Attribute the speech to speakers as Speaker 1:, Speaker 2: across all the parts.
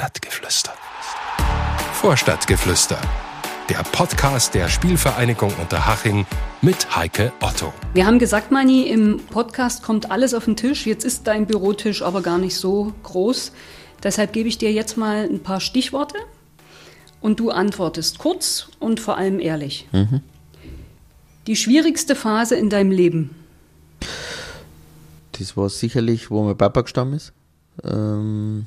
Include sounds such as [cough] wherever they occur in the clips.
Speaker 1: Vorstadtgeflüster. Vorstadtgeflüster. Der Podcast der Spielvereinigung Unterhaching mit Heike Otto.
Speaker 2: Wir haben gesagt, Mani, im Podcast kommt alles auf den Tisch. Jetzt ist dein Bürotisch aber gar nicht so groß. Deshalb gebe ich dir jetzt mal ein paar Stichworte und du antwortest kurz und vor allem ehrlich. Mhm. Die schwierigste Phase in deinem Leben?
Speaker 3: Das war sicherlich, wo mein Papa gestorben ist. Ähm,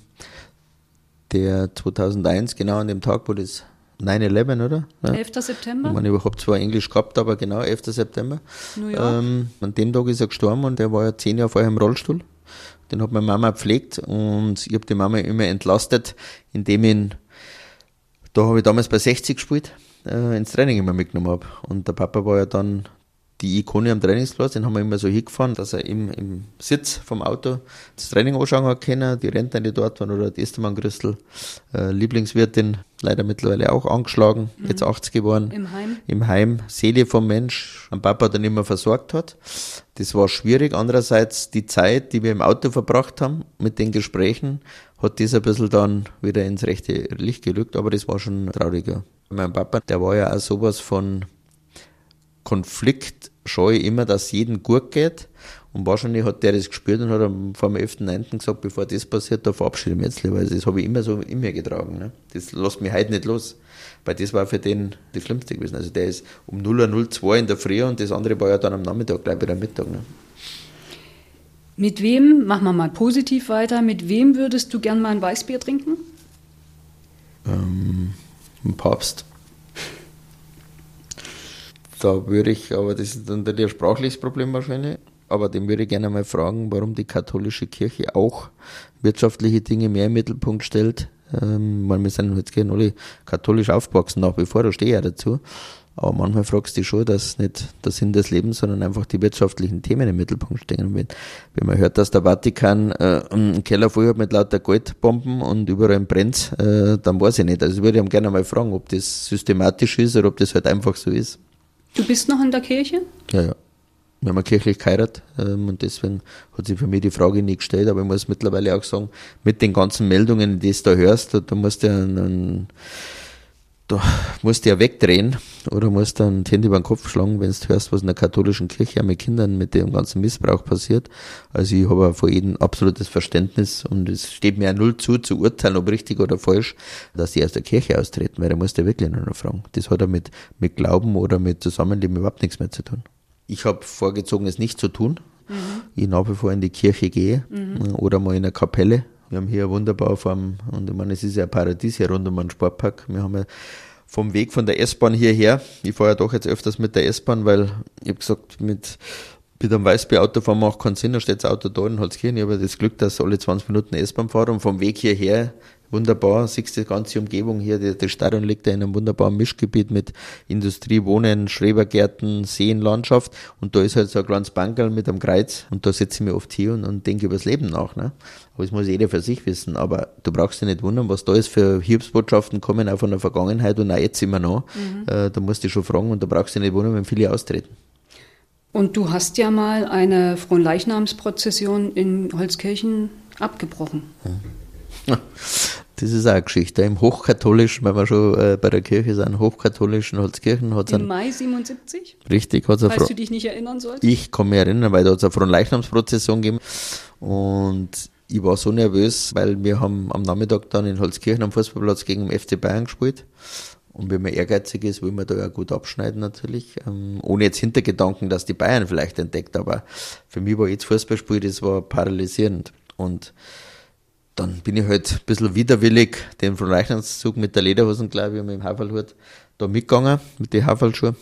Speaker 3: der 2001, genau an dem Tag, wo das 9-11, oder?
Speaker 2: Ja. 11. September?
Speaker 3: Ich, meine, ich habe zwar Englisch gehabt, aber genau 11. September. New York. Ähm, an dem Tag ist er gestorben und er war ja zehn Jahre vorher im Rollstuhl. Den hat meine Mama gepflegt und ich habe die Mama immer entlastet, indem ich, da habe ich damals bei 60 gespielt, äh, ins Training immer mitgenommen habe. Und der Papa war ja dann die Ikone am Trainingsplatz, den haben wir immer so hingefahren, dass er im, im Sitz vom Auto das Training anschauen hat können, die Rentner, die dort waren, oder die Estermann Grüssel, äh, Lieblingswirtin, leider mittlerweile auch angeschlagen, mhm. jetzt 80 geworden.
Speaker 2: Im Heim?
Speaker 3: Im Heim, Seele vom Mensch, am Papa dann immer versorgt hat. Das war schwierig. Andererseits die Zeit, die wir im Auto verbracht haben, mit den Gesprächen, hat das ein bisschen dann wieder ins rechte Licht gelückt, aber das war schon trauriger. Mein Papa, der war ja auch sowas von Konflikt schaue ich immer, dass jedem gut geht. Und wahrscheinlich hat der das gespürt und hat vor dem 11.9. gesagt, bevor das passiert, da verabschiede ich mich jetzt lieber. Also das habe ich immer so in mir getragen. Ne? Das lässt mich heute nicht los. Weil das war für den das Schlimmste gewesen. Also der ist um 0.02 in der Früh und das andere war ja dann am Nachmittag, gleich wieder Mittag. Ne?
Speaker 2: Mit wem, machen wir mal positiv weiter, mit wem würdest du gern mal ein Weißbier trinken?
Speaker 3: Ähm, ein Papst. Da würde ich, aber das ist dann ein sprachliches Problem wahrscheinlich, aber dem würde ich gerne mal fragen, warum die katholische Kirche auch wirtschaftliche Dinge mehr im Mittelpunkt stellt. Ähm, wir sind jetzt gerne alle katholisch aufgewachsen nach wie vor, da stehe ich ja dazu. Aber manchmal fragst du dich schon, dass nicht der Sinn des Lebens, sondern einfach die wirtschaftlichen Themen im Mittelpunkt stehen. Wenn, wenn man hört, dass der Vatikan äh, einen Keller voll hat mit lauter Goldbomben und überall brennt, äh, dann weiß ich nicht. Also ich würde ich gerne mal fragen, ob das systematisch ist oder ob das halt einfach so ist.
Speaker 2: Du bist noch in der Kirche?
Speaker 3: Ja, ja. Wir haben kirchlich geheiratet ähm, und deswegen hat sich für mich die Frage nie gestellt, aber ich muss mittlerweile auch sagen, mit den ganzen Meldungen, die du da hörst, da, da musst du einen, einen da musst du ja wegdrehen oder musst dann Hände über den Kopf schlagen, wenn du hörst, was in der katholischen Kirche mit Kindern mit dem ganzen Missbrauch passiert. Also ich habe vor jedem absolutes Verständnis und es steht mir ja null zu, zu urteilen, ob richtig oder falsch, dass die aus der Kirche austreten, weil da musst du wirklich nur noch fragen. Das hat ja mit, mit Glauben oder mit Zusammenleben überhaupt nichts mehr zu tun. Ich habe vorgezogen, es nicht zu tun. Mhm. Ich nach wie vor in die Kirche gehe mhm. oder mal in eine Kapelle wir haben hier eine wunderbare Form und ich meine, es ist ja ein Paradies hier rund um den Sportpark. Wir haben ja vom Weg von der S-Bahn hierher, ich fahre ja doch jetzt öfters mit der S-Bahn, weil ich habe gesagt, mit, mit einem Weißbier-Auto fahren macht keinen Sinn, da steht das Auto da in Holzkirchen. Ich habe das Glück, dass alle 20 Minuten S-Bahn fahre und vom Weg hierher wunderbar, siehst du die ganze Umgebung hier, der, der Stadion liegt ja in einem wunderbaren Mischgebiet mit Industrie, Wohnen, Schrebergärten, Seenlandschaft und da ist halt so ein kleines Bankerl mit einem Kreuz und da sitze ich mir oft hier und, und denke über das Leben nach. Ne? Aber das muss jeder für sich wissen, aber du brauchst dich nicht wundern, was da ist für Hilfsbotschaften kommen auch von der Vergangenheit und auch jetzt immer noch. Mhm. Äh, da musst du schon fragen und da brauchst du nicht wundern, wenn viele austreten.
Speaker 2: Und du hast ja mal eine Fronleichnamsprozession in Holzkirchen abgebrochen.
Speaker 3: Ja. Das ist auch eine Geschichte. Im Hochkatholischen, wenn wir schon äh, bei der Kirche sind, Hochkatholischen Holzkirchen hat es
Speaker 2: Im Mai 77?
Speaker 3: Richtig,
Speaker 2: hat es Falls du dich nicht erinnern sollst?
Speaker 3: Ich kann mich erinnern, weil da hat es eine Fronleichnamsprozession gegeben. Und ich war so nervös, weil wir haben am Nachmittag dann in Holzkirchen am Fußballplatz gegen den FC Bayern gespielt. Und wenn man ehrgeizig ist, will man da ja gut abschneiden natürlich. Ähm, ohne jetzt Hintergedanken, dass die Bayern vielleicht entdeckt. Aber für mich war jetzt Fußballspiel, das war paralysierend. Und dann bin ich halt ein bisschen widerwillig den Fronleichnamszug mit der Lederhosen, glaube ich, und mit dem Haferlhut da mitgegangen, mit den Haferlschuhen.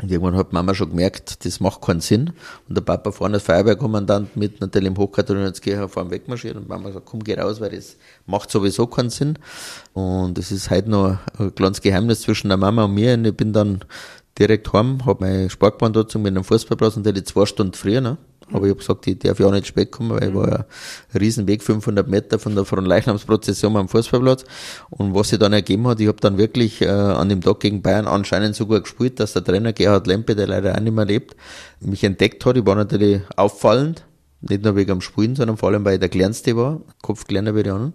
Speaker 3: Und irgendwann hat Mama schon gemerkt, das macht keinen Sinn. Und der Papa vorne als Feuerwehrkommandant mit natürlich im Hochkatholikerkirche vorne wegmarschiert und Mama sagt, komm, geh raus, weil das macht sowieso keinen Sinn. Und es ist heute noch ein kleines Geheimnis zwischen der Mama und mir. Und ich bin dann direkt heim, habe meine Sportbahn dazu mit einem Fußballplatz und die zwei Stunden früher, ne? Aber ich habe gesagt, ich darf ja auch nicht spät kommen, weil ich war ja ein Riesenweg, 500 Meter von der Fronleichnamsprozession am Fußballplatz. Und was sich dann ergeben hat, ich habe dann wirklich äh, an dem Tag gegen Bayern anscheinend so gut gespielt, dass der Trainer Gerhard Lempe, der leider auch nicht mehr lebt, mich entdeckt hat. Ich war natürlich auffallend, nicht nur wegen dem Spielen, sondern vor allem, weil ich der Kleinste war, Kopf kleiner wie die anderen.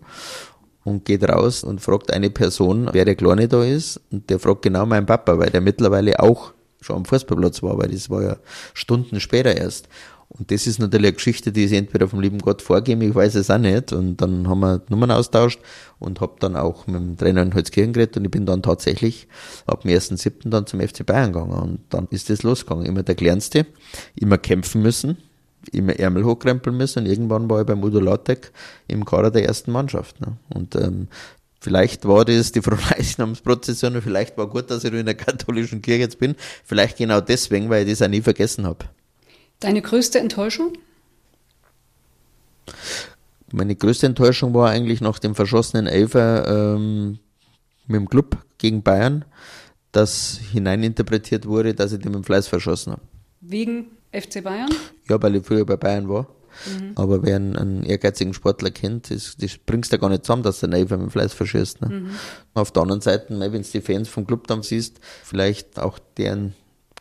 Speaker 3: und geht raus und fragt eine Person, wer der Kleine da ist. Und der fragt genau meinen Papa, weil der mittlerweile auch schon am Fußballplatz war, weil das war ja Stunden später erst. Und das ist natürlich eine Geschichte, die ist entweder vom lieben Gott vorgegeben, ich weiß es auch nicht. Und dann haben wir Nummern austauscht und habe dann auch mit dem Trainer in Holzkirchen geredet und ich bin dann tatsächlich ab dem 1.7. dann zum FC Bayern gegangen. Und dann ist das losgegangen. Immer der Kleinste, immer kämpfen müssen, immer Ärmel hochkrempeln müssen und irgendwann war ich beim Udo Lautek im Kader der ersten Mannschaft. Ne? Und ähm, Vielleicht war das die Fronleichnamsprozession [laughs] und vielleicht war gut, dass ich in der katholischen Kirche jetzt bin. Vielleicht genau deswegen, weil ich das auch nie vergessen habe.
Speaker 2: Deine größte Enttäuschung?
Speaker 3: Meine größte Enttäuschung war eigentlich nach dem verschossenen Elfer ähm, mit dem Club gegen Bayern, dass hineininterpretiert wurde, dass ich den mit dem Fleiß verschossen habe.
Speaker 2: Wegen FC Bayern?
Speaker 3: Ja, weil ich früher bei Bayern war. Mhm. Aber wer einen, einen, ehrgeizigen Sportler kennt, das, das bringst du gar nicht zusammen, dass der Elfer mit dem Fleiß verschießt. Ne? Mhm. Auf der anderen Seite, wenn du die Fans vom Club dann siehst, vielleicht auch deren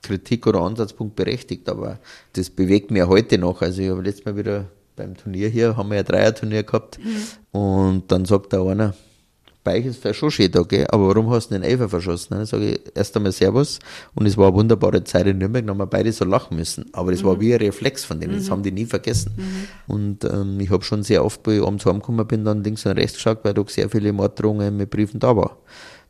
Speaker 3: Kritik oder Ansatzpunkt berechtigt, aber das bewegt mir heute noch. Also ich habe letztes Mal wieder beim Turnier hier, haben wir ja Dreier-Turnier gehabt mhm. und dann sagt da einer, bei euch ist schon schön da, gell? aber warum hast du den Elfer verschossen? Dann sage ich erst einmal Servus und es war eine wunderbare Zeit in Nürnberg, dann haben wir beide so lachen müssen. Aber das mhm. war wie ein Reflex von denen, das mhm. haben die nie vergessen. Mhm. Und ähm, ich habe schon sehr oft, ich abends heimgekommen bin, dann links und rechts geschaut, weil da sehr viele Morddrohungen mit Briefen da war.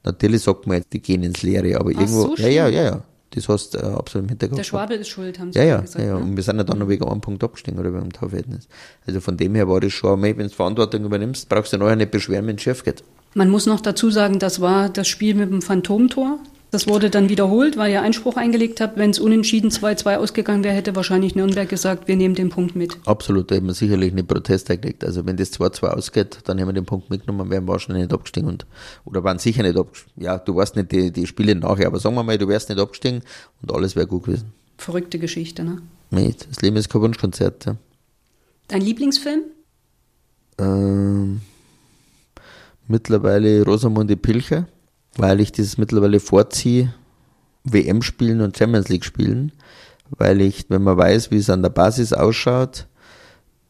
Speaker 3: Natürlich sagt man jetzt, die gehen ins Leere, aber Ach, irgendwo, so ja, ja, ja, ja. Das hast du äh, absolut im Hintergrund.
Speaker 2: Der Schwabel ist schuld, haben sie
Speaker 3: ja, ja,
Speaker 2: gesagt.
Speaker 3: Ja, ja. Ne? Und wir sind ja dann noch wegen einem Punkt abgestiegen oder beim Torverhältnis. Also von dem her war das schon, wenn du Verantwortung übernimmst, brauchst du nachher nicht beschweren, wenn es schief geht.
Speaker 2: Man muss noch dazu sagen, das war das Spiel mit dem Phantomtor. Das wurde dann wiederholt, weil ihr Einspruch eingelegt habt. Wenn es unentschieden 2-2 ausgegangen wäre, hätte wahrscheinlich Nürnberg gesagt, wir nehmen den Punkt mit.
Speaker 3: Absolut, da hätten wir sicherlich einen Protest eingelegt. Also wenn das 2-2 ausgeht, dann hätten wir den Punkt mitgenommen, wären wir wahrscheinlich nicht abgestiegen. Und, oder waren sicher nicht abgestiegen. Ja, du weißt nicht die, die Spiele nachher, aber sagen wir mal, du wärst nicht abgestiegen und alles wäre gut gewesen.
Speaker 2: Verrückte Geschichte, ne?
Speaker 3: Nee, das Leben ist kein Wunschkonzert, ja.
Speaker 2: Dein Lieblingsfilm?
Speaker 3: Ähm, mittlerweile Rosamunde Pilcher weil ich das mittlerweile vorziehe, WM spielen und Champions League spielen, weil ich, wenn man weiß, wie es an der Basis ausschaut,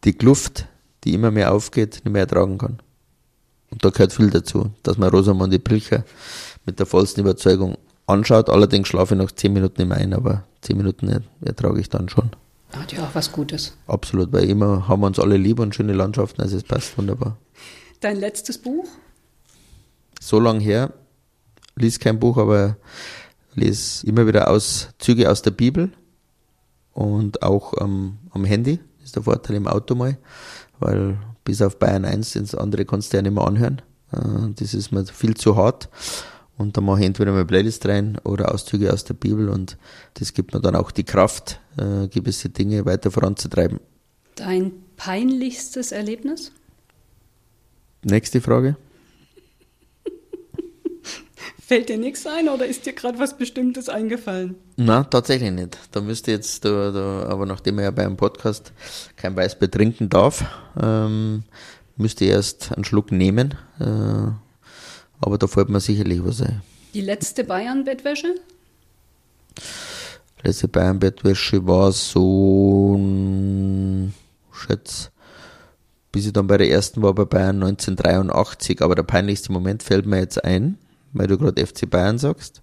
Speaker 3: die Kluft, die immer mehr aufgeht, nicht mehr ertragen kann. Und da gehört viel dazu, dass man Rosamunde Pilcher mit der vollsten Überzeugung anschaut. Allerdings schlafe ich nach zehn Minuten immer ein, aber zehn Minuten ertrage ich dann schon.
Speaker 2: Hat ja auch was Gutes.
Speaker 3: Absolut, weil immer haben wir uns alle lieb und schöne Landschaften, also es passt wunderbar.
Speaker 2: Dein letztes Buch?
Speaker 3: So lang her, lies kein Buch, aber lese immer wieder Auszüge aus der Bibel und auch ähm, am Handy. Das ist der Vorteil im Auto mal, weil bis auf Bayern 1 ins andere kannst du ja nicht mehr anhören. Äh, das ist mir viel zu hart. Und da mache ich entweder meine Playlist rein oder Auszüge aus der Bibel und das gibt mir dann auch die Kraft, äh, gewisse Dinge weiter voranzutreiben.
Speaker 2: Dein peinlichstes Erlebnis?
Speaker 3: Nächste Frage.
Speaker 2: Fällt dir nichts ein oder ist dir gerade was Bestimmtes eingefallen?
Speaker 3: Na, tatsächlich nicht. Da müsste jetzt, da, da, aber nachdem er ja beim Podcast kein Weißbier trinken darf, ähm, müsste erst einen Schluck nehmen. Äh, aber da fällt mir sicherlich was ein.
Speaker 2: Die letzte Bayern-Bettwäsche?
Speaker 3: Letzte Bayern-Bettwäsche war so, schätze, bis ich dann bei der ersten war bei Bayern 1983. Aber der peinlichste Moment fällt mir jetzt ein weil du gerade FC Bayern sagst.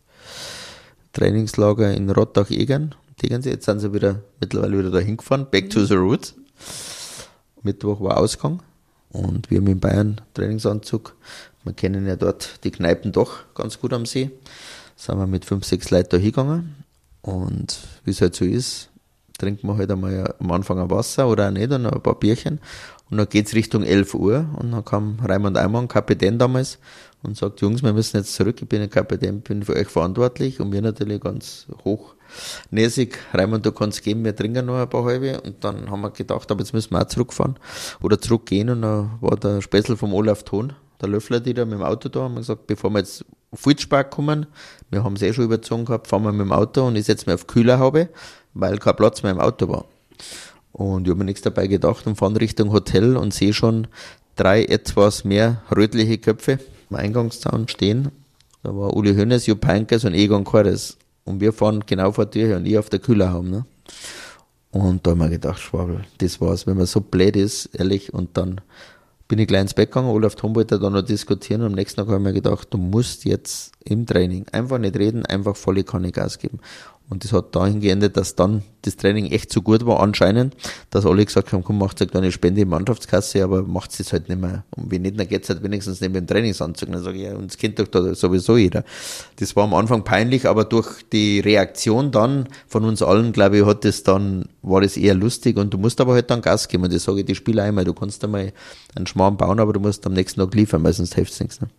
Speaker 3: Trainingslager in Rottach-Egern, Tegernsee. Jetzt sind sie wieder, mittlerweile wieder da hingefahren. Back to the roots. Mittwoch war Ausgang. Und wir haben in Bayern Trainingsanzug. Wir kennen ja dort die Kneipen doch ganz gut am See. Sind wir mit fünf, sechs Leuten da hingegangen. Und wie es halt so ist, trinkt man halt einmal am Anfang ein Wasser oder auch nicht und ein paar Bierchen. Und dann geht's Richtung 11 Uhr und dann kam Raimund Eimann, Kapitän damals, und sagt, Jungs, wir müssen jetzt zurück, ich bin ein Kapitän, bin für euch verantwortlich. Und wir natürlich ganz hochnäsig, Raimund, du kannst gehen, wir trinken noch ein paar halbe. Und dann haben wir gedacht, aber jetzt müssen wir auch zurückfahren oder zurückgehen. Und dann war der Spessel vom Olaf Thon, der Löffler, die da mit dem Auto da, haben gesagt, bevor wir jetzt auf Fulzspark kommen, wir haben es eh schon überzogen gehabt, fahren wir mit dem Auto und ich setze mich auf Kühlerhaube, weil kein Platz mehr im Auto war. Und ich habe mir nichts dabei gedacht und fahre Richtung Hotel und sehe schon drei etwas mehr rötliche Köpfe am Eingangszaun stehen. Da war Uli Hönes, Jupp Heynckes und Egon Kores. Und wir fahren genau vor der Tür und ich auf der Kühler haben. Ne? Und da haben wir gedacht, Schwabel, das war's, wenn man so blöd ist, ehrlich, und dann bin ich gleich ins Bett gegangen, Olaf Thom wollte da noch diskutieren und am nächsten Tag habe ich mir gedacht, du musst jetzt im Training einfach nicht reden, einfach volle Kanne Gas geben. Und das hat dahin geendet, dass dann das Training echt so gut war anscheinend, dass alle gesagt haben, komm, macht eine kleine Spende in Mannschaftskasse, aber macht es halt nicht mehr. Und wenn nicht, dann geht's halt wenigstens nicht mit dem Trainingsanzug. Dann sage ich, ja, uns kennt doch da sowieso jeder. Das war am Anfang peinlich, aber durch die Reaktion dann von uns allen, glaube ich, hat das dann, war das eher lustig und du musst aber halt dann Gas geben. Und das sage ich die Spieler einmal, du kannst einmal einen Schmarrn bauen, aber du musst am nächsten Tag liefern, weil sonst hilft nichts. Ne?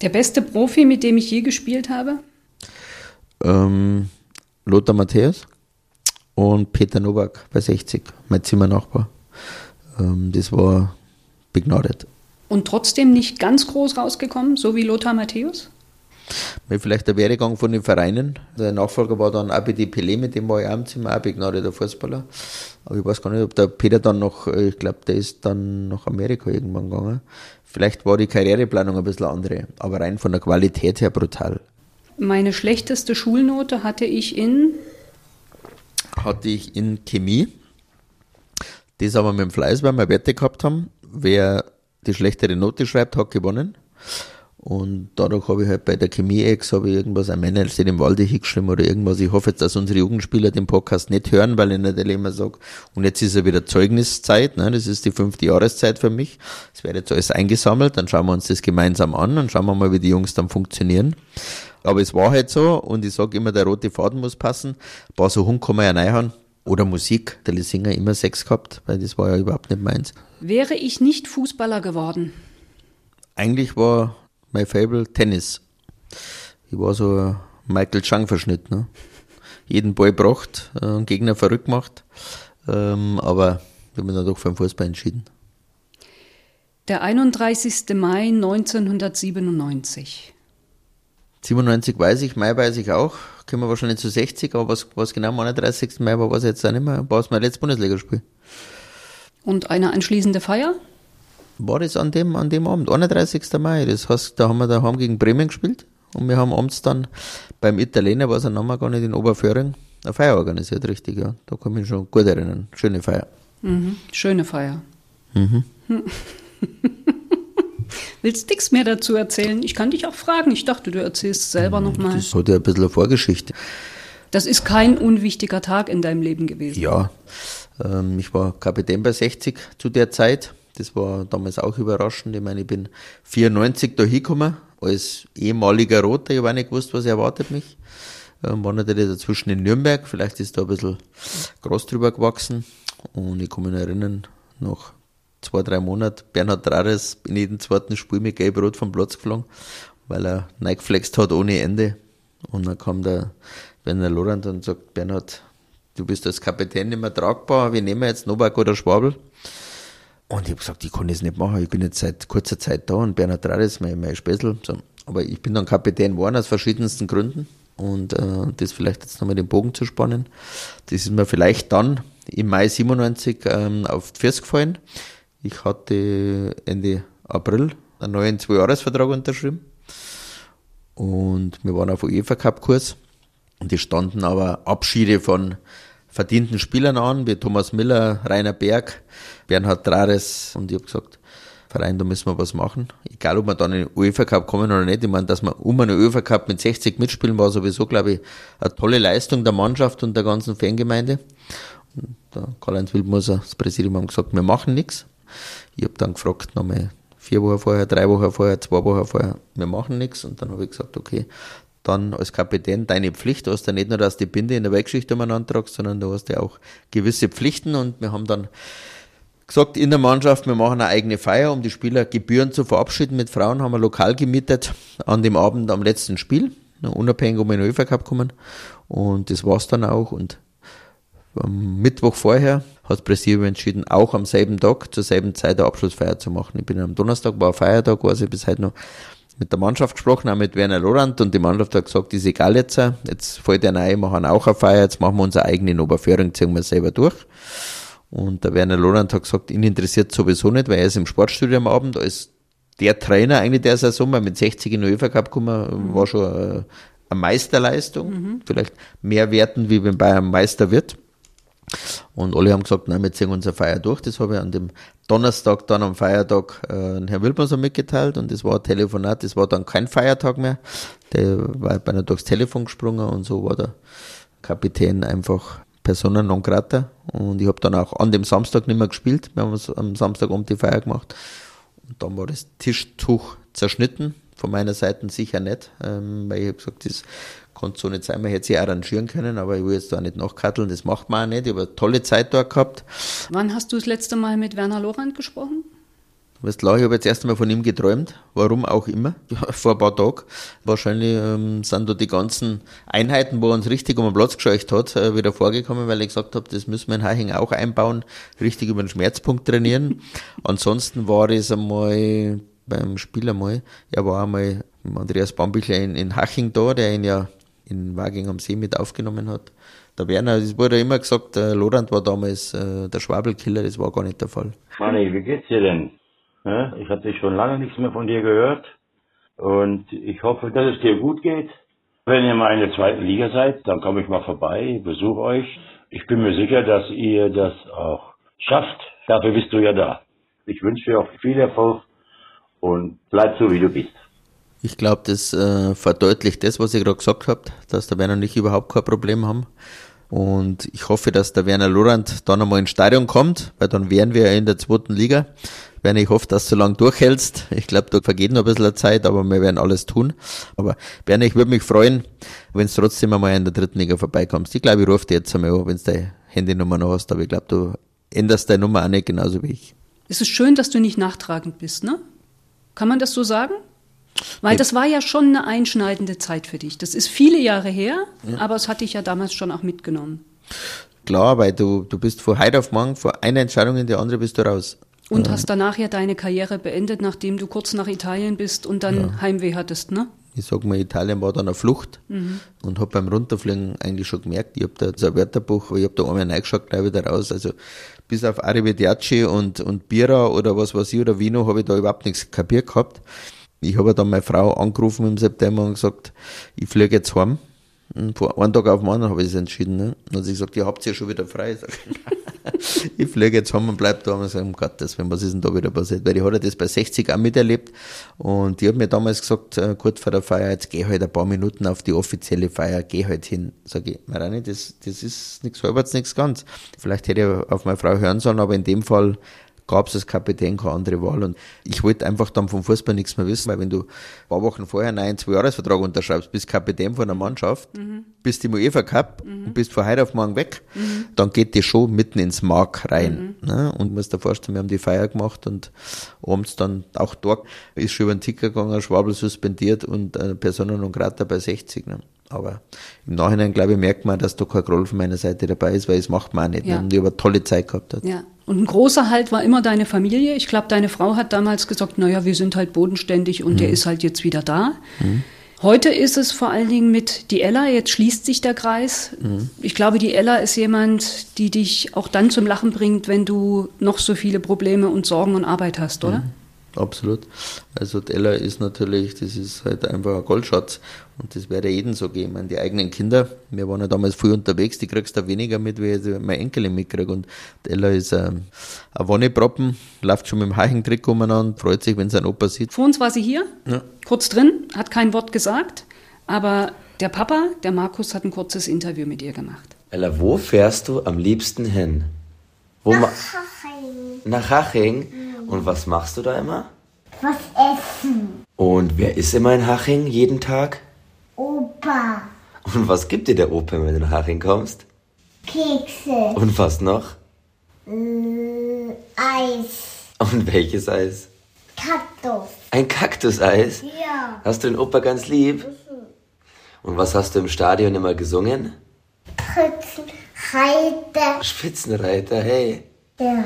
Speaker 2: Der beste Profi, mit dem ich je gespielt habe?
Speaker 3: Ähm, Lothar Matthäus und Peter Nowak bei 60, mein Zimmernachbar. Ähm, das war begnadet.
Speaker 2: Und trotzdem nicht ganz groß rausgekommen, so wie Lothar Matthäus?
Speaker 3: Vielleicht der Werdegang von den Vereinen. Der Nachfolger war dann ABD Pelé, mit dem war ich auch im Zimmer, auch begnadeter Fußballer. Aber ich weiß gar nicht, ob der Peter dann noch, äh, ich glaube, der ist dann nach Amerika irgendwann gegangen. Vielleicht war die Karriereplanung ein bisschen andere, aber rein von der Qualität her brutal.
Speaker 2: Meine schlechteste Schulnote hatte ich in?
Speaker 3: Hatte ich in Chemie. Das aber mit dem Fleiß, weil wir Werte gehabt haben. Wer die schlechtere Note schreibt, hat gewonnen. Und dadurch habe ich halt bei der Chemie-Ex habe ich irgendwas an meiner steht im Walde hingeschrieben oder irgendwas. Ich hoffe jetzt, dass unsere Jugendspieler den Podcast nicht hören, weil ich natürlich immer sage, und jetzt ist ja wieder Zeugniszeit, ne? das ist die fünfte Jahreszeit für mich. Es wird jetzt alles eingesammelt, dann schauen wir uns das gemeinsam an, dann schauen wir mal, wie die Jungs dann funktionieren. Aber es war halt so und ich sage immer, der rote Faden muss passen. Ein paar so Hund kann man ja reinhauen. Oder Musik, der Singer immer Sex gehabt, weil das war ja überhaupt nicht meins.
Speaker 2: Wäre ich nicht Fußballer geworden?
Speaker 3: Eigentlich war mein Fable Tennis. Ich war so ein Michael Chang Verschnitt, ne? Jeden Ball gebracht, äh, einen Gegner verrückt gemacht, ähm, aber ich habe mich dann doch für den Fußball entschieden.
Speaker 2: Der 31. Mai 1997.
Speaker 3: 97 weiß ich, Mai weiß ich auch. Kommen wir wahrscheinlich zu 60, aber was, was genau am 31. Mai war, weiß ich jetzt auch nicht mehr. War es mein letztes Bundesligaspiel.
Speaker 2: Und eine anschließende Feier?
Speaker 3: War das an dem, an dem Abend, 31. Mai. Das heißt, da haben wir daheim gegen Bremen gespielt und wir haben abends dann beim Italiener, was ein Name gar nicht in Oberföhring, eine Feier organisiert, richtig, ja. Da kann ich mich schon gut erinnern. Schöne Feier.
Speaker 2: Mhm. Schöne Feier. Mhm. [laughs] Willst nichts mehr dazu erzählen? Ich kann dich auch fragen. Ich dachte, du erzählst selber
Speaker 3: hm,
Speaker 2: nochmal.
Speaker 3: Das hat ja ein bisschen eine Vorgeschichte.
Speaker 2: Das ist kein unwichtiger Tag in deinem Leben gewesen.
Speaker 3: Ja, ähm, ich war Kapitän bei 60 zu der Zeit. Das war damals auch überraschend. Ich meine, ich bin 94 da hingekommen, als ehemaliger Roter. Ich habe nicht gewusst, was erwartet mich. Ähm, war natürlich dazwischen in Nürnberg. Vielleicht ist da ein bisschen groß drüber gewachsen. Und ich kann mich erinnern, nach zwei, drei Monate, Bernhard Trares in jedem zweiten Spiel mit Gelb-Rot vom Platz geflogen, weil er neigeflext hat ohne Ende. Und dann kam der Werner Lorand und sagt, Bernhard, du bist als Kapitän nicht mehr tragbar, wir nehmen jetzt Novak oder Schwabel. Und ich habe gesagt, ich kann das nicht machen, ich bin jetzt seit kurzer Zeit da und Bernhard Trares, mein, mein Spessel. So. Aber ich bin dann Kapitän geworden aus verschiedensten Gründen. Und äh, das vielleicht jetzt nochmal den Bogen zu spannen. Das ist mir vielleicht dann im Mai 97 ähm, auf die Füße gefallen. Ich hatte Ende April einen neuen Zwei-Jahres-Vertrag unterschrieben. Und wir waren auf UEFA Cup Kurs. Und es standen aber Abschiede von verdienten Spielern an, wie Thomas Miller, Rainer Berg, Bernhard Trares. Und ich habe gesagt, Verein, da müssen wir was machen. Egal, ob wir dann in den UEFA Cup kommen oder nicht. Ich meine, dass wir um einen UEFA Cup mit 60 mitspielen, war sowieso, glaube ich, eine tolle Leistung der Mannschaft und der ganzen Fangemeinde. Und der Karl-Heinz Wildmoser, das Präsidium, haben gesagt, wir machen nichts. Ich habe dann gefragt, nochmal vier Wochen vorher, drei Wochen vorher, zwei Wochen vorher, wir machen nichts. Und dann habe ich gesagt, okay, dann als Kapitän deine Pflicht. Du hast ja nicht nur, dass die Binde in der Weltgeschichte umeinander tragst, sondern du hast ja auch gewisse Pflichten. Und wir haben dann gesagt in der Mannschaft, wir machen eine eigene Feier, um die Spieler Gebühren zu verabschieden. Mit Frauen haben wir lokal gemietet an dem Abend am letzten Spiel, unabhängig, in den UEFA Cup kommen. Und das war's dann auch. Und am Mittwoch vorher hat Präsidium entschieden, auch am selben Tag, zur selben Zeit eine Abschlussfeier zu machen. Ich bin am Donnerstag, war Feiertag, war ich bis heute noch mit der Mannschaft gesprochen, auch mit Werner Lorand und die Mannschaft hat gesagt, ist egal jetzt, jetzt fällt der ein, machen auch eine Feier, jetzt machen wir unsere eigene in Oberföhring, ziehen wir selber durch. Und der Werner Lorand hat gesagt, ihn interessiert sowieso nicht, weil er ist im Sportstudio am Abend als der Trainer eigentlich der Saison, weil mit 60 in den UEFA Cup gekommen, war schon eine, Meisterleistung, mhm. vielleicht mehr werten, wie wenn Bayern Meister wird. Und alle haben gesagt, nein, wir ziehen unsere Feier durch. Das habe ich an dem Donnerstag dann am Feiertag äh, Herrn Wilmer so mitgeteilt und das war ein Telefonat, das war dann kein Feiertag mehr. Der war beinahe durchs Telefon gesprungen und so war der Kapitän einfach Persona non grata. Und ich habe dann auch an dem Samstag nicht mehr gespielt. Wir haben am Samstag um die Feier gemacht. Und dann war das Tischtuch zerschnitten. Von meiner Seite sicher nicht, ähm, weil ich habe gesagt, das konnte so nicht sein. Man hätte sich arrangieren können, aber ich will jetzt da nicht nachkatteln. Das macht man auch nicht. Ich habe eine tolle Zeit dort gehabt.
Speaker 2: Wann hast du das letzte Mal mit Werner Lorand gesprochen?
Speaker 3: Weißt du, ich habe jetzt erst einmal von ihm geträumt, warum auch immer, [laughs] vor ein paar Tagen. Wahrscheinlich ähm, sind da die ganzen Einheiten, wo er uns richtig um den Platz gescheucht hat, äh, wieder vorgekommen, weil ich gesagt habe, das müssen wir in Haching auch einbauen, richtig über den Schmerzpunkt trainieren. [laughs] Ansonsten war es einmal beim Spiel einmal, er war einmal Andreas Bambichler in, in Haching da, der ihn ja in Waging am See mit aufgenommen hat. Der Werner, es wurde immer gesagt, der Lorand war damals äh, der Schwabelkiller, das war gar nicht der Fall.
Speaker 4: Manni, wie geht's dir denn? Ich hatte schon lange nichts mehr von dir gehört und ich hoffe, dass es dir gut geht. Wenn ihr mal in der zweiten Liga seid, dann komme ich mal vorbei, besuche euch. Ich bin mir sicher, dass ihr das auch schafft. Dafür bist du ja da. Ich wünsche dir auch viel Erfolg und bleib so, wie du bist.
Speaker 3: Ich glaube, das äh, verdeutlicht das, was ich gerade gesagt habe, dass der Werner und ich überhaupt kein Problem haben. Und ich hoffe, dass der Werner Lorand dann einmal ins Stadion kommt, weil dann wären wir in der zweiten Liga. Werner, ich hoffe, dass du lange durchhältst. Ich glaube, da vergeht noch ein bisschen Zeit, aber wir werden alles tun. Aber Werner, ich würde mich freuen, wenn du trotzdem einmal in der dritten Liga vorbeikommst. Ich glaube, ich rufe dir jetzt einmal an, wenn du deine Handynummer noch hast, aber ich glaube, du änderst deine Nummer auch nicht genauso wie ich.
Speaker 2: Es ist schön, dass du nicht nachtragend bist, ne? Kann man das so sagen? Weil das war ja schon eine einschneidende Zeit für dich. Das ist viele Jahre her, ja. aber es hat dich ja damals schon auch mitgenommen.
Speaker 3: Klar, weil du, du bist von heute auf morgen, vor einer Entscheidung in die andere bist du raus.
Speaker 2: Und hast danach ja deine Karriere beendet, nachdem du kurz nach Italien bist und dann ja. Heimweh hattest, ne?
Speaker 3: Ich sag mal, Italien war dann eine Flucht mhm. und habe beim Runterfliegen eigentlich schon gemerkt, ich habe da so ein Wörterbuch, ich habe da einmal reingeschaut, gleich wieder raus. Also bis auf Arrivederci und, und Bira oder was weiß ich oder Vino habe ich da überhaupt nichts kapiert gehabt. Ich habe dann meine Frau angerufen im September und gesagt, ich fliege jetzt heim. Und vor einem Tag auf den anderen habe ich es entschieden. Ne? Und sie gesagt, ihr habt ja schon wieder frei. Ich, [laughs] ich fliege jetzt heim und bleib da. Und ich sage, um Gottes Willen, was ist denn da wieder passiert? Weil ich hatte das bei 60 auch miterlebt. Und die hat mir damals gesagt, äh, kurz vor der Feier, jetzt geh halt ein paar Minuten auf die offizielle Feier, geh halt hin. Sag ich, Marani, das, das ist nichts halbwegs, nichts ganz. Vielleicht hätte ich auf meine Frau hören sollen, aber in dem Fall gab es als Kapitän keine andere Wahl. Und ich wollte einfach dann vom Fußball nichts mehr wissen, weil wenn du ein paar Wochen vorher einen einen Zwei-Jahres-Vertrag unterschreibst, bist Kapitän von einer Mannschaft, mhm. bist im UEFA Cup mhm. und bist von heute auf morgen weg, mhm. dann geht die Show mitten ins Mark rein. Ne? Und musst dir vorstellen, wir haben die Feier gemacht und abends dann auch dort ist schon über den Ticker gegangen, Schwabel suspendiert und äh, Personen und Grata bei 60. Ne? Aber im Nachhinein, glaube ich, merkt man, dass da kein Groll von meiner Seite dabei ist, weil es macht man auch nicht. Ja. Und ich habe eine tolle Zeit gehabt. Hat.
Speaker 2: Ja. Und ein großer Halt war immer deine Familie. Ich glaube, deine Frau hat damals gesagt, naja, wir sind halt bodenständig und mhm. der ist halt jetzt wieder da. Mhm. Heute ist es vor allen Dingen mit die Ella, jetzt schließt sich der Kreis. Mhm. Ich glaube, die Ella ist jemand, die dich auch dann zum Lachen bringt, wenn du noch so viele Probleme und Sorgen und Arbeit hast, oder?
Speaker 3: Mhm absolut. Also Teller ist natürlich, das ist halt einfach ein Goldschatz und das wäre jedem so gehen. Ich meine, die eigenen Kinder, wir waren ja damals früh unterwegs, die kriegst du weniger mit, wie ich mein Enkelin mitkriege und Teller ist ähm, ein Wonneproppen, läuft schon mit dem Heichentrick umeinander, freut sich, wenn sein Opa sieht.
Speaker 2: Vor uns war sie hier, ja. kurz drin, hat kein Wort gesagt, aber der Papa, der Markus, hat ein kurzes Interview mit ihr gemacht.
Speaker 5: Ella, wo fährst du am liebsten hin? Wo
Speaker 6: Nach Haching.
Speaker 5: Nach Haching? Und was machst du da immer?
Speaker 6: Was essen.
Speaker 5: Und wer ist immer in Haching jeden Tag?
Speaker 6: Opa.
Speaker 5: Und was gibt dir der Opa, wenn du nach Haching kommst?
Speaker 6: Kekse.
Speaker 5: Und was noch?
Speaker 6: Äh, Eis.
Speaker 5: Und welches Eis?
Speaker 6: Kaktus.
Speaker 5: Ein Kaktuseis?
Speaker 6: Ja.
Speaker 5: Hast du den Opa ganz lieb? Mhm. Und was hast du im Stadion immer gesungen?
Speaker 6: Spitzenreiter.
Speaker 5: Spitzenreiter, hey.
Speaker 6: Ja.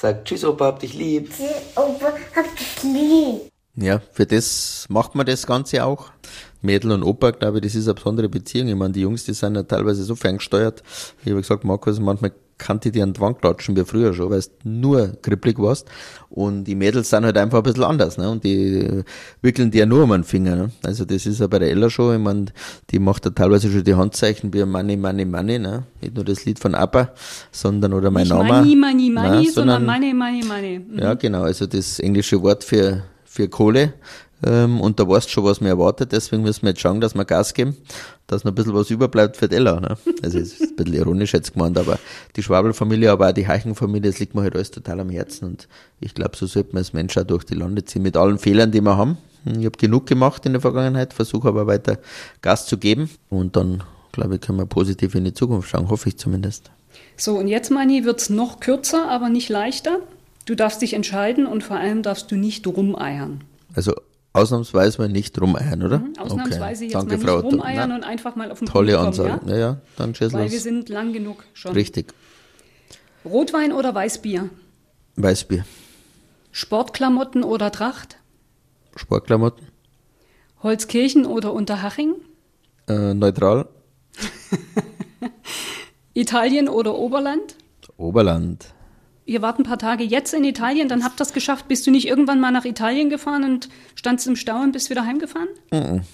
Speaker 5: Sag Tschüss, Opa, hab dich lieb.
Speaker 6: Tschüss, Opa, hab dich lieb.
Speaker 3: Ja, für das macht man das Ganze auch. Mädel und Opa, glaube ich, das ist eine besondere Beziehung. Ich meine, die Jungs, die sind ja teilweise so ferngesteuert. Ich habe gesagt, Markus, manchmal kann die dir an die Wand klatschen, wie früher schon, weil du nur kribbelig warst. Und die Mädels sind halt einfach ein bisschen anders, ne? Und die wickeln dir ja nur um den Finger, ne? Also das ist ja bei der Ella schon, ich meine, die macht ja teilweise schon die Handzeichen wie Money, Money, Money, ne? Nicht nur das Lied von ABBA, sondern, oder mein
Speaker 2: Nicht
Speaker 3: Name.
Speaker 2: Money, Money, Money,
Speaker 3: ne?
Speaker 2: sondern Money, Money, Money. Mhm.
Speaker 3: Ja, genau, also das englische Wort für, für Kohle. Ähm, und da weißt du schon, was mir erwartet, deswegen müssen wir jetzt schauen, dass wir Gas geben, dass noch ein bisschen was überbleibt für die Ella. Ne? Also es ist ein bisschen ironisch jetzt gemeint, aber die Schwabel-Familie, aber auch die Heichen-Familie, das liegt mir halt alles total am Herzen und ich glaube, so sollte man als Mensch auch durch die Lande ziehen, mit allen Fehlern, die wir haben. Ich habe genug gemacht in der Vergangenheit, versuche aber weiter Gas zu geben und dann, glaube ich, können wir positiv in die Zukunft schauen, hoffe ich zumindest.
Speaker 2: So, und jetzt, Mani, wird's noch kürzer, aber nicht leichter. Du darfst dich entscheiden und vor allem darfst du nicht rumeiern.
Speaker 3: Also ausnahmsweise mal nicht rumeiern, oder?
Speaker 2: Mhm, Ausnahmsweise jetzt
Speaker 3: Danke,
Speaker 2: mal nicht
Speaker 3: Frau.
Speaker 2: rumeiern
Speaker 3: Na,
Speaker 2: und einfach mal auf den
Speaker 3: Tolle
Speaker 2: Punkt kommen,
Speaker 3: Ansage.
Speaker 2: ja?
Speaker 3: Ja, ja, dann schieß
Speaker 2: Weil wir
Speaker 3: los.
Speaker 2: sind lang genug schon.
Speaker 3: Richtig.
Speaker 2: Rotwein oder Weißbier?
Speaker 3: Weißbier.
Speaker 2: Sportklamotten oder Tracht?
Speaker 3: Sportklamotten.
Speaker 2: Holzkirchen oder Unterhaching?
Speaker 3: Äh, neutral. [laughs]
Speaker 2: Italien oder Oberland?
Speaker 3: Oberland.
Speaker 2: Ihr wart ein paar Tage jetzt in Italien, dann habt ihr das geschafft. Bist du nicht irgendwann mal nach Italien gefahren und standst im Stau und bist wieder heimgefahren?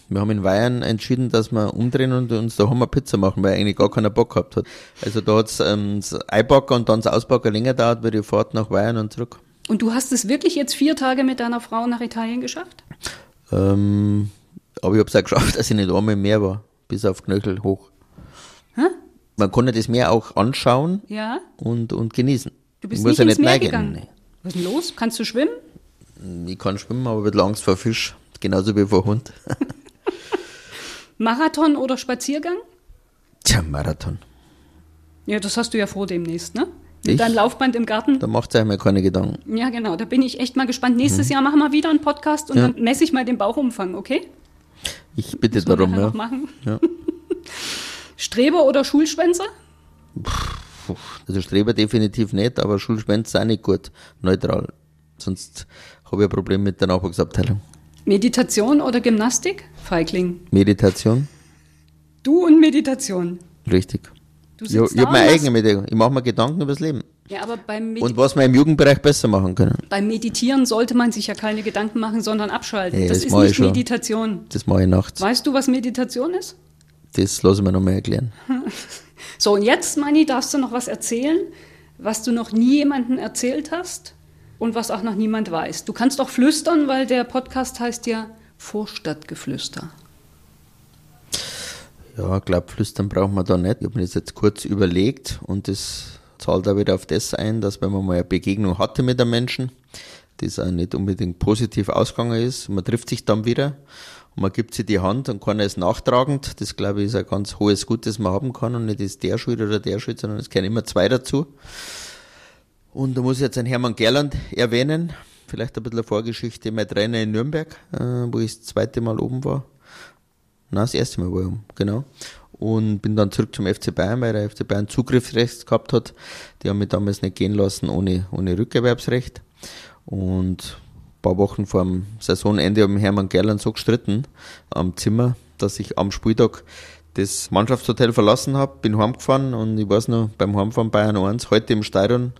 Speaker 3: Wir haben in Bayern entschieden, dass wir umdrehen und uns da Hammer Pizza machen, weil eigentlich gar keiner Bock gehabt hat. Also da hat's ähm, das Einpacken und dann das Auspacken länger dauert, weil die Fahrt nach Bayern und zurück.
Speaker 2: Und du hast es wirklich jetzt vier Tage mit deiner Frau nach Italien geschafft?
Speaker 3: Ähm, aber ich habe es auch geschafft, [laughs] dass ich nicht einmal mehr war, bis auf Knöchel hoch.
Speaker 2: Hä?
Speaker 3: Man konnte das Meer auch anschauen
Speaker 2: Ja?
Speaker 3: und, und genießen.
Speaker 2: Du bist nicht
Speaker 3: ja
Speaker 2: ins
Speaker 3: nicht
Speaker 2: Meer
Speaker 3: neigen.
Speaker 2: gegangen? Was ist denn los? Kannst du schwimmen?
Speaker 3: Nee. Ich kann schwimmen, aber ein bisschen Angst vor Fisch. Genauso wie vor Hund. [laughs]
Speaker 2: Marathon oder Spaziergang?
Speaker 3: Tja, Marathon.
Speaker 2: Ja, das hast du ja vor demnächst, ne? Mit deinem Laufband im Garten?
Speaker 3: Da macht euch mal keine Gedanken.
Speaker 2: Ja, genau. Da bin ich echt mal gespannt. Nächstes Jahr machen wir wieder einen Podcast und.
Speaker 3: Ja.
Speaker 2: dann messe ich mal den Bauchumfang, okay?
Speaker 3: Ich bitte darum, ja. [laughs]
Speaker 2: Streber oder Schulschwänzer?
Speaker 3: Puh, Also Streber definitiv nicht, aber Schulschwänze auch nicht gut. Neutral. Sonst habe ich ein Problem mit der Nachwuchsabteilung.
Speaker 2: Meditation oder Gymnastik? Feigling.
Speaker 3: Meditation,
Speaker 2: Du und Meditation.
Speaker 3: richtig.
Speaker 2: Du
Speaker 3: Ich, ich habe meine eigene Meditation. Ich mache mir Gedanken über das Leben.
Speaker 2: Ja, aber beim, Medi
Speaker 3: Und was wir im Jugendbereich besser machen können.
Speaker 2: beim Meditieren sollte man sich ja keine Gedanken machen, sondern abschalten.
Speaker 3: Ja,
Speaker 2: das,
Speaker 3: das
Speaker 2: ist nicht. Meditation.
Speaker 3: Das mache ich nachts.
Speaker 2: Weißt du, was Meditation ist?
Speaker 3: Das lasse ich mir nochmal erklären. [laughs]
Speaker 2: So, und jetzt, Mani, darfst du noch was erzählen, was du noch nie jemandem erzählt hast und was auch noch niemand weiß. Du kannst auch flüstern, weil der Podcast heißt ja Vorstadtgeflüster.
Speaker 3: Ja, ich glaube, flüstern braucht man da nicht. Ich habe mir das jetzt kurz überlegt und das zahlt auch wieder auf das ein, dass wenn man mal eine Begegnung hatte mit einem Menschen, das auch nicht unbedingt positiv ausgegangen ist, man trifft sich dann wieder und man gibt sich die Hand und keiner ist nachtragend. Das glaube ich ist ein ganz hohes Gut, das man haben kann und nicht ist der schuld oder der schuld, sondern es gehören immer zwei dazu. Und da muss ich jetzt einen Hermann Gerland erwähnen, vielleicht ein bisschen eine Vorgeschichte, mein Trainer in Nürnberg, äh, wo ich das zweite Mal oben war. Nein, das erste Mal war ich oben, genau. Und bin dann zurück zum FC Bayern, weil der FC Bayern Zugriffsrecht gehabt hat. Die haben mich damals nicht gehen lassen ohne, ohne Rückerwerbsrecht. Und paar Wochen vor dem Saisonende haben Hermann Gerland so gestritten am Zimmer, dass ich am Spieltag das Mannschaftshotel verlassen habe, bin heimgefahren und ich weiß noch, beim Heimfahren Bayern 1, heute im Stadion,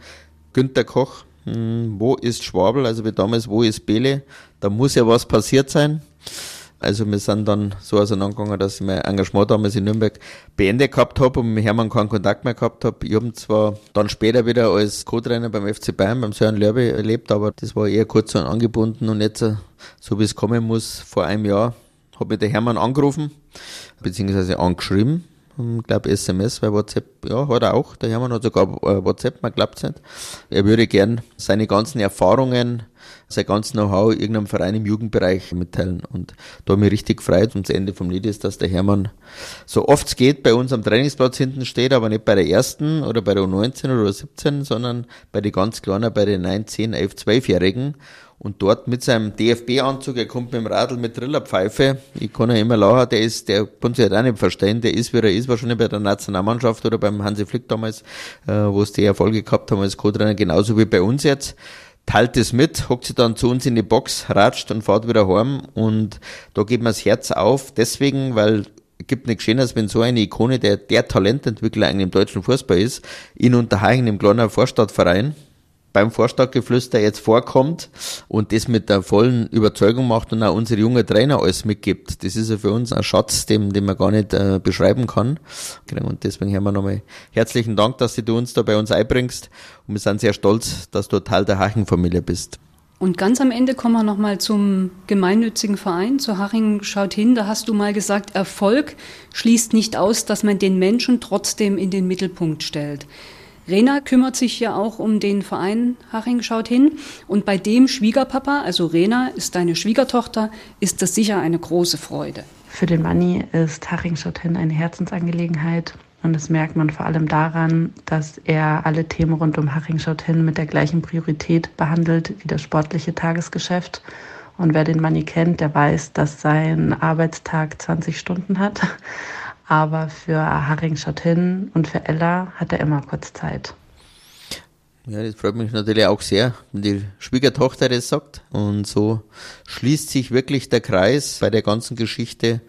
Speaker 3: Günter Koch, hm, wo ist Schwabel, also wie damals, wo ist Bele, da muss ja was passiert sein. Also wir sind dann so auseinandergegangen, dass ich mein Engagement damals in Nürnberg beendet gehabt habe und mit Hermann keinen Kontakt mehr gehabt habe. Ich habe zwar dann später wieder als Co-Trainer beim FC Bayern, beim Sören Lörbe erlebt, aber das war eher kurz und angebunden und jetzt, so wie es kommen muss, vor einem Jahr habe ich der Hermann angerufen, beziehungsweise angeschrieben. Ich glaube SMS, weil WhatsApp, ja, hat er auch. Der Hermann hat sogar äh, WhatsApp, man glaubt nicht. Er würde gern seine ganzen Erfahrungen, sein ganzes Know-how irgendeinem Verein im Jugendbereich mitteilen. Und da mich richtig gefreut. Und das Ende vom Lied ist, dass der Hermann so oft es geht bei uns am Trainingsplatz hinten steht, aber nicht bei der ersten oder bei der U19 oder U17, sondern bei den ganz Kleinen, bei den 9, 10, 11, 12-Jährigen. Und dort mit seinem DFB-Anzug, er kommt mit dem Radl mit Trillerpfeife. Ich kann ja immer lachen, der ist, der kann sich halt auch nicht verstehen, der ist, wie er ist, wahrscheinlich bei der Nationalmannschaft oder beim Hansi Flick damals, äh, wo es die Erfolge gehabt haben als Co-Trainer, genauso wie bei uns jetzt. Teilt es mit, hockt sie dann zu uns in die Box, ratscht und fährt wieder heim und da geht mir das Herz auf, deswegen, weil gibt nichts Schöneres, wenn so eine Ikone, der der Talententwickler eigentlich im deutschen Fußball ist, in Unterhaching im kleinen Vorstadtverein beim Vorstadtgeflüster jetzt vorkommt und das mit der vollen Überzeugung macht und auch unsere junge Trainer alles mitgibt. Das ist ja für uns ein Schatz, den, den man gar nicht äh, beschreiben kann. Und deswegen haben wir nochmal herzlichen Dank, dass du uns da bei uns einbringst und wir sind sehr stolz, dass du Teil der Haching-Familie bist.
Speaker 2: Und ganz am Ende kommen wir nochmal zum gemeinnützigen Verein, zu Haching schaut hin. Da hast du mal gesagt, Erfolg schließt nicht aus, dass man den Menschen trotzdem in den Mittelpunkt stellt. Rena kümmert sich ja auch um den Verein Haching schaut hin. Und bei dem Schwiegerpapa, also Rena ist deine Schwiegertochter, ist das sicher eine große Freude.
Speaker 7: Für den Manni ist Haching schaut hin eine Herzensangelegenheit. Und das merkt man vor allem daran, dass er alle Themen rund um Haching schaut hin mit der gleichen Priorität behandelt wie das sportliche Tagesgeschäft. Und wer den Manni kennt, der weiß, dass sein Arbeitstag 20 Stunden hat. Aber für Haring schaut hin und für Ella hat er immer kurz Zeit.
Speaker 3: Ja, das freut mich natürlich auch sehr, wenn die Schwiegertochter das sagt. Und so schließt sich wirklich der Kreis bei der ganzen Geschichte,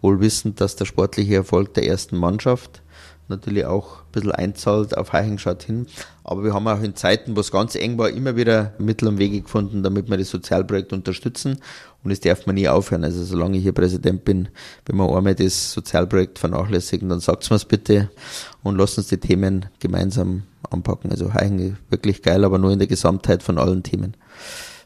Speaker 3: wohl wissend, dass der sportliche Erfolg der ersten Mannschaft natürlich auch ein bisschen einzahlt auf Heiching schaut hin. Aber wir haben auch in Zeiten, wo es ganz eng war, immer wieder Mittel und Wege gefunden, damit wir das Sozialprojekt unterstützen. Und es darf man nie aufhören. Also solange ich hier Präsident bin, wenn wir einmal das Sozialprojekt vernachlässigen, dann sagt es bitte und lasst uns die Themen gemeinsam anpacken. Also Heiching wirklich geil, aber nur in der Gesamtheit von allen Themen.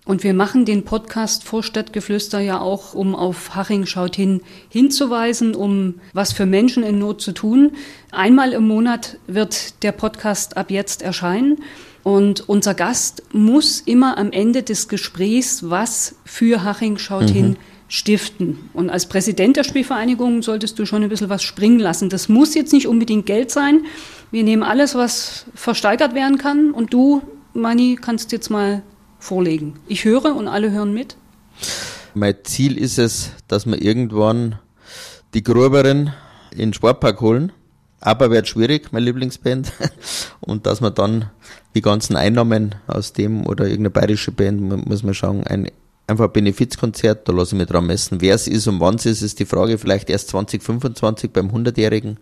Speaker 2: Und wir machen den Podcast Vorstadtgeflüster ja auch, um auf Haching schaut hin hinzuweisen, um was für Menschen in Not zu tun. Einmal im Monat wird der Podcast ab jetzt erscheinen. Und unser Gast muss immer am Ende des Gesprächs was für Haching schaut mhm. hin stiften. Und als Präsident der Spielvereinigung solltest du schon ein bisschen was springen lassen. Das muss jetzt nicht unbedingt Geld sein. Wir nehmen alles, was versteigert werden kann. Und du, Mani, kannst jetzt mal vorlegen. Ich höre und alle hören mit.
Speaker 3: Mein Ziel ist es, dass wir irgendwann die Gruberin in den Sportpark holen. Aber wird schwierig, meine Lieblingsband. [laughs] Und dass wir dann die ganzen Einnahmen aus dem oder irgendeine bayerische Band, muss man schauen, ein einfach ein Benefizkonzert, da lasse ich mich dran messen. Wer es ist und wann es ist, ist die Frage vielleicht erst 2025 beim 100-Jährigen.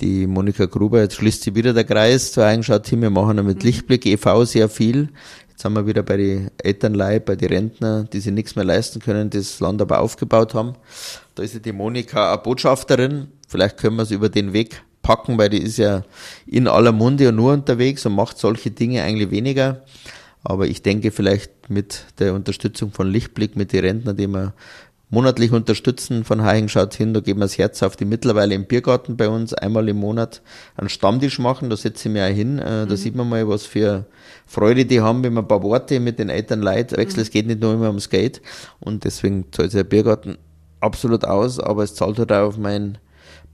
Speaker 3: Die Monika Gruber, jetzt schließt sie wieder der Kreis zur Eigenschaft-Team. Wir machen mit mhm. Lichtblick e.V. sehr viel. Jetzt sind wir wieder bei den Elternleih, bei den Rentner, die sich nichts mehr leisten können, das Land aber aufgebaut haben. Da ist ja die Monika eine Botschafterin. Vielleicht können wir es über den Weg packen, weil die ist ja in aller Munde und nur unterwegs und macht solche Dinge eigentlich weniger. Aber ich denke vielleicht mit der Unterstützung von Lichtblick, mit den Rentnern, die wir monatlich unterstützen von Heichen schaut hin, da geben wir das Herz auf, die mittlerweile im Biergarten bei uns einmal im Monat einen Stammtisch machen, da setze ich mich auch hin, äh, da mhm. sieht man mal, was für Freude die haben, wenn man ein paar Worte mit den Eltern leid wechselt, mhm. es geht nicht nur immer ums Geld. Und deswegen zahlt sich der Biergarten absolut aus, aber es zahlt halt auch auf mein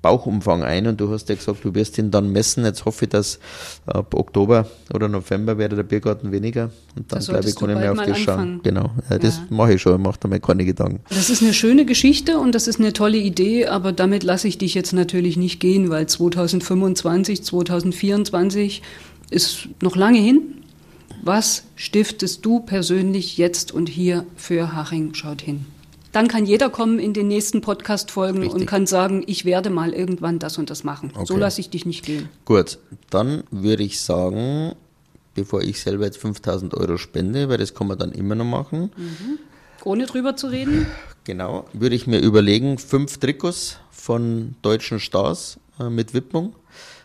Speaker 3: Bauchumfang ein und du hast ja gesagt, du wirst ihn dann messen. Jetzt hoffe ich, dass ab Oktober oder November wäre der Biergarten weniger und dann glaube ich, kann ich mehr auf das schauen. Genau, ja, das ja. mache ich schon, ich mache da mal keine Gedanken.
Speaker 2: Das ist eine schöne Geschichte und das ist eine tolle Idee, aber damit lasse ich dich jetzt natürlich nicht gehen, weil 2025, 2024 ist noch lange hin. Was stiftest du persönlich jetzt und hier für Haching schaut hin? Dann kann jeder kommen in den nächsten Podcast-Folgen und kann sagen, ich werde mal irgendwann das und das machen. Okay. So lasse ich dich nicht gehen.
Speaker 3: Gut, dann würde ich sagen, bevor ich selber jetzt 5000 Euro spende, weil das kann man dann immer noch machen.
Speaker 2: Mhm. Ohne drüber zu reden? [laughs]
Speaker 3: Genau, würde ich mir überlegen, fünf Trikots von deutschen Stars äh, mit Widmung,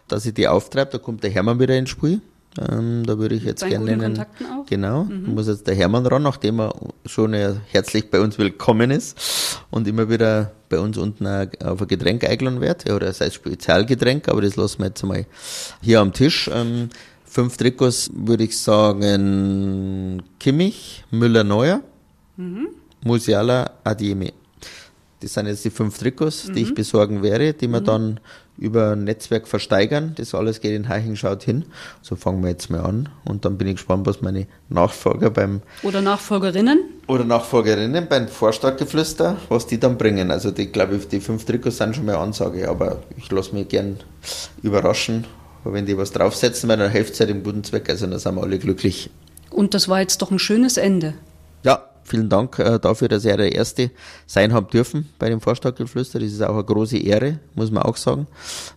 Speaker 3: dass ich die auftreibe. Da kommt der Hermann wieder ins Spiel. Ähm, da würde ich jetzt gerne nennen. Genau, mhm. muss jetzt der Hermann ran, nachdem er schon herzlich bei uns willkommen ist und immer wieder bei uns unten auf ein Getränk eingeladen wird, oder sei es Spezialgetränk, aber das lassen wir jetzt mal hier am Tisch. Ähm, fünf Trikots würde ich sagen Kimmich, Müller-Neuer, mhm. Musiala, Adiemi. Das sind jetzt die fünf Trikots, die ich mhm. besorgen werde, die wir mhm. dann über ein Netzwerk versteigern. Das alles geht in Heiching schaut hin. So fangen wir jetzt mal an. Und dann bin ich gespannt, was meine Nachfolger beim.
Speaker 2: Oder Nachfolgerinnen?
Speaker 3: Oder Nachfolgerinnen beim Vorstadtgeflüster, was die dann bringen. Also, die glaube ich, die fünf Trikots sind schon mal Ansage. Aber ich lasse mich gern überraschen. wenn die was draufsetzen, weil dann hilft es halt im guten Zweck. Also, dann sind wir alle glücklich.
Speaker 2: Und das war jetzt doch ein schönes Ende.
Speaker 3: Ja, vielen Dank äh, dafür, dass er der Erste sein haben dürfen bei dem Vorstadtgeflüster. Das ist auch eine große Ehre, muss man auch sagen.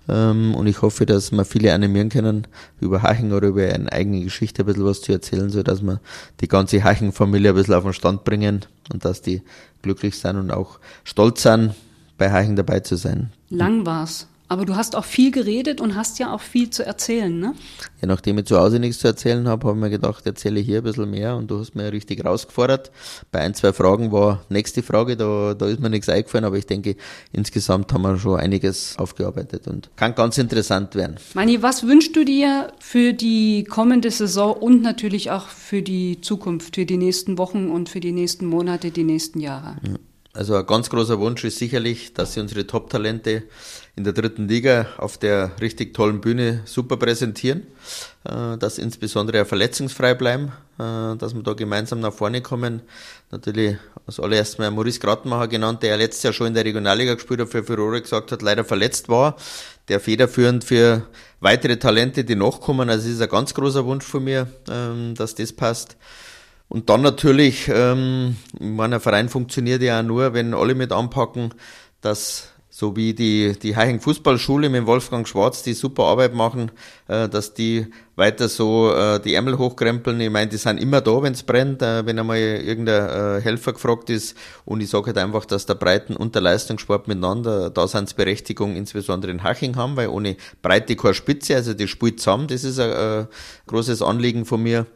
Speaker 3: Ähm, und ich hoffe, dass wir viele animieren können, über Haching oder über eine eigene Geschichte ein bisschen was zu erzählen, so dass wir die ganze Haching-Familie ein bisschen auf den Stand bringen und dass die glücklich sind und auch stolz sind, bei Haching dabei zu sein.
Speaker 2: Lang war's. Aber du hast auch viel geredet und hast ja auch viel zu erzählen, ne?
Speaker 3: Ja, nachdem ich zu Hause nichts zu erzählen habe, habe ich mir gedacht, erzähle ich hier ein bisschen mehr und du hast mir richtig rausgefordert. Bei ein, zwei Fragen war nächste Frage, da, da ist mir nichts eingefallen, aber ich denke, insgesamt haben wir schon einiges aufgearbeitet und kann ganz interessant werden.
Speaker 2: Mani, was wünschst du dir für die kommende Saison und natürlich auch für die Zukunft, für die nächsten Wochen und für die nächsten Monate, die nächsten Jahre?
Speaker 3: Ja. Also ein ganz großer Wunsch ist sicherlich, dass sie unsere Top-Talente in der dritten Liga auf der richtig tollen Bühne super präsentieren, äh, dass insbesondere verletzungsfrei bleiben, äh, dass wir da gemeinsam nach vorne kommen. Natürlich als allererst mal Maurice Grattenmacher genannt, der letztes Jahr schon in der Regionalliga gespielt hat, für Furore gesagt hat, leider verletzt war, der federführend für weitere Talente, die nachkommen. Also es ist ein ganz großer Wunsch von mir, ähm, dass das passt. Und dann natürlich, ähm, mein Verein funktioniert ja auch nur, wenn alle mit anpacken, dass so wie die, die Heiching Fußballschule mit Wolfgang Schwarz, die super Arbeit machen, äh, dass die weiter so äh, die Ärmel hochkrempeln. Ich meine, die sind immer da, wenn es brennt, äh, wenn einmal irgendein äh, Helfer gefragt ist. Und ich sage halt einfach, dass der Breiten- und der Leistungssport miteinander Daseinsberechtigung insbesondere in Haching haben, weil ohne Breite keine Spitze, also die spielt zusammen, das ist ein, ein großes Anliegen von mir.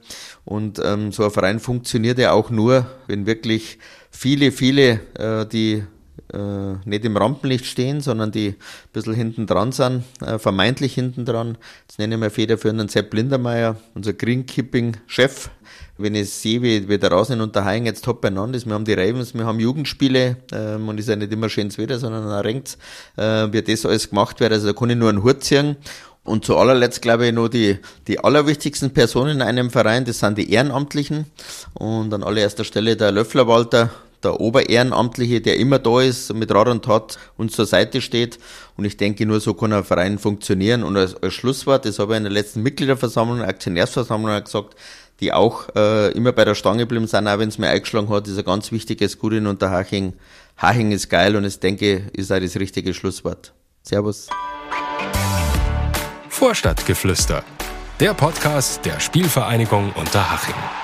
Speaker 3: Und ähm, so ein Verein funktioniert ja auch nur, wenn wirklich viele, viele, äh, die äh, nicht im Rampenlicht stehen, sondern die ein bisschen hinten dran sind, äh, vermeintlich hinten dran. Jetzt nenne ich mal federführenden Sepp Lindermeier, unser Greenkeeping-Chef. Wenn ich sehe, wie, wie der Rasen und der Haien jetzt top beieinander ist, wir haben die Ravens, wir haben Jugendspiele, ähm, und ist ja nicht immer schönes Wetter, sondern da regnet äh, wie das alles gemacht wird, also da kann ich nur einen Hut ziehen. Und zu allerletzt glaube ich nur die, die allerwichtigsten Personen in einem Verein, das sind die Ehrenamtlichen. Und an allererster Stelle der Löffler Walter, der Oberehrenamtliche, der immer da ist, mit Rat und Tat uns zur Seite steht. Und ich denke, nur so kann ein Verein funktionieren. Und als, als Schlusswort, das habe ich in der letzten Mitgliederversammlung, Aktionärsversammlung gesagt, die auch äh, immer bei der Stange geblieben sind, auch wenn es mir eingeschlagen hat, ist ein ganz wichtiges Gut in Unterhaching. Haching ist geil und ich denke, ist auch das richtige Schlusswort. Servus.
Speaker 1: Vorstadtgeflüster, der Podcast der Spielvereinigung Unterhaching.